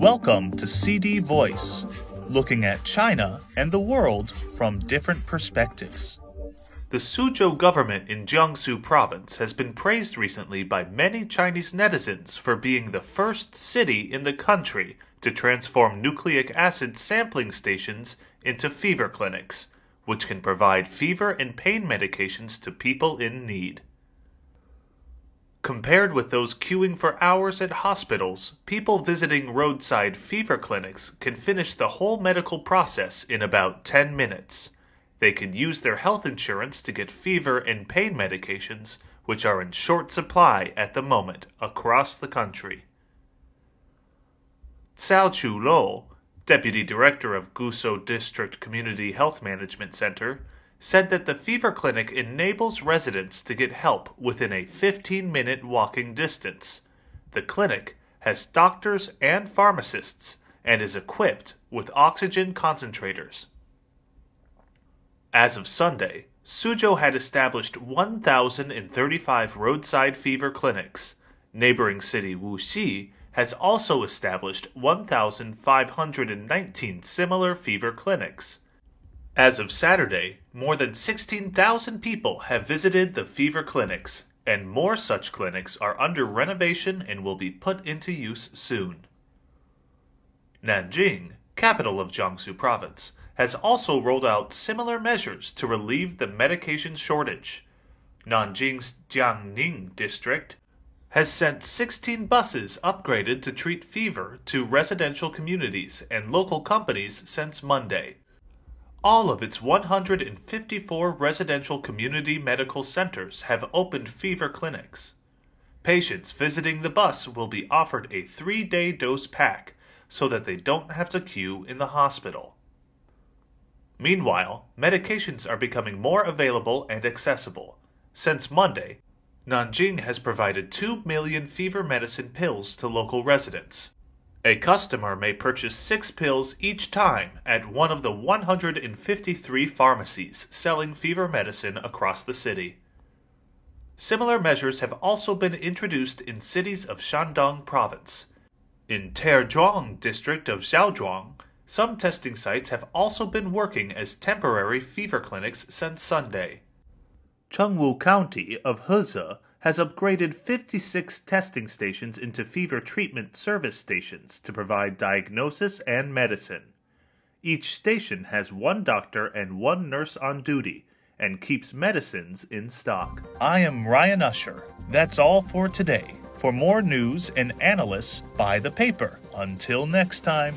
Welcome to CD Voice, looking at China and the world from different perspectives. The Suzhou government in Jiangsu province has been praised recently by many Chinese netizens for being the first city in the country to transform nucleic acid sampling stations into fever clinics, which can provide fever and pain medications to people in need. Compared with those queuing for hours at hospitals, people visiting roadside fever clinics can finish the whole medical process in about 10 minutes. They can use their health insurance to get fever and pain medications, which are in short supply at the moment across the country. Cao Qiaolu, Deputy Director of Gusu District Community Health Management Center, said that the fever clinic enables residents to get help within a 15 minute walking distance. The clinic has doctors and pharmacists and is equipped with oxygen concentrators. As of Sunday, Suzhou had established 1,035 roadside fever clinics. Neighboring city Wuxi has also established 1,519 similar fever clinics. As of Saturday, more than 16,000 people have visited the fever clinics, and more such clinics are under renovation and will be put into use soon. Nanjing, capital of Jiangsu province, has also rolled out similar measures to relieve the medication shortage. Nanjing's Jiangning district has sent 16 buses upgraded to treat fever to residential communities and local companies since Monday. All of its 154 residential community medical centers have opened fever clinics. Patients visiting the bus will be offered a three day dose pack so that they don't have to queue in the hospital. Meanwhile, medications are becoming more available and accessible. Since Monday, Nanjing has provided 2 million fever medicine pills to local residents. A customer may purchase six pills each time at one of the 153 pharmacies selling fever medicine across the city. Similar measures have also been introduced in cities of Shandong province. In Taierzhuang district of Zaozhuang, some testing sites have also been working as temporary fever clinics since Sunday. Chengwu County of Heze has upgraded 56 testing stations into fever treatment service stations to provide diagnosis and medicine. Each station has one doctor and one nurse on duty and keeps medicines in stock. I am Ryan Usher. That's all for today. For more news and analysis, buy the paper. Until next time.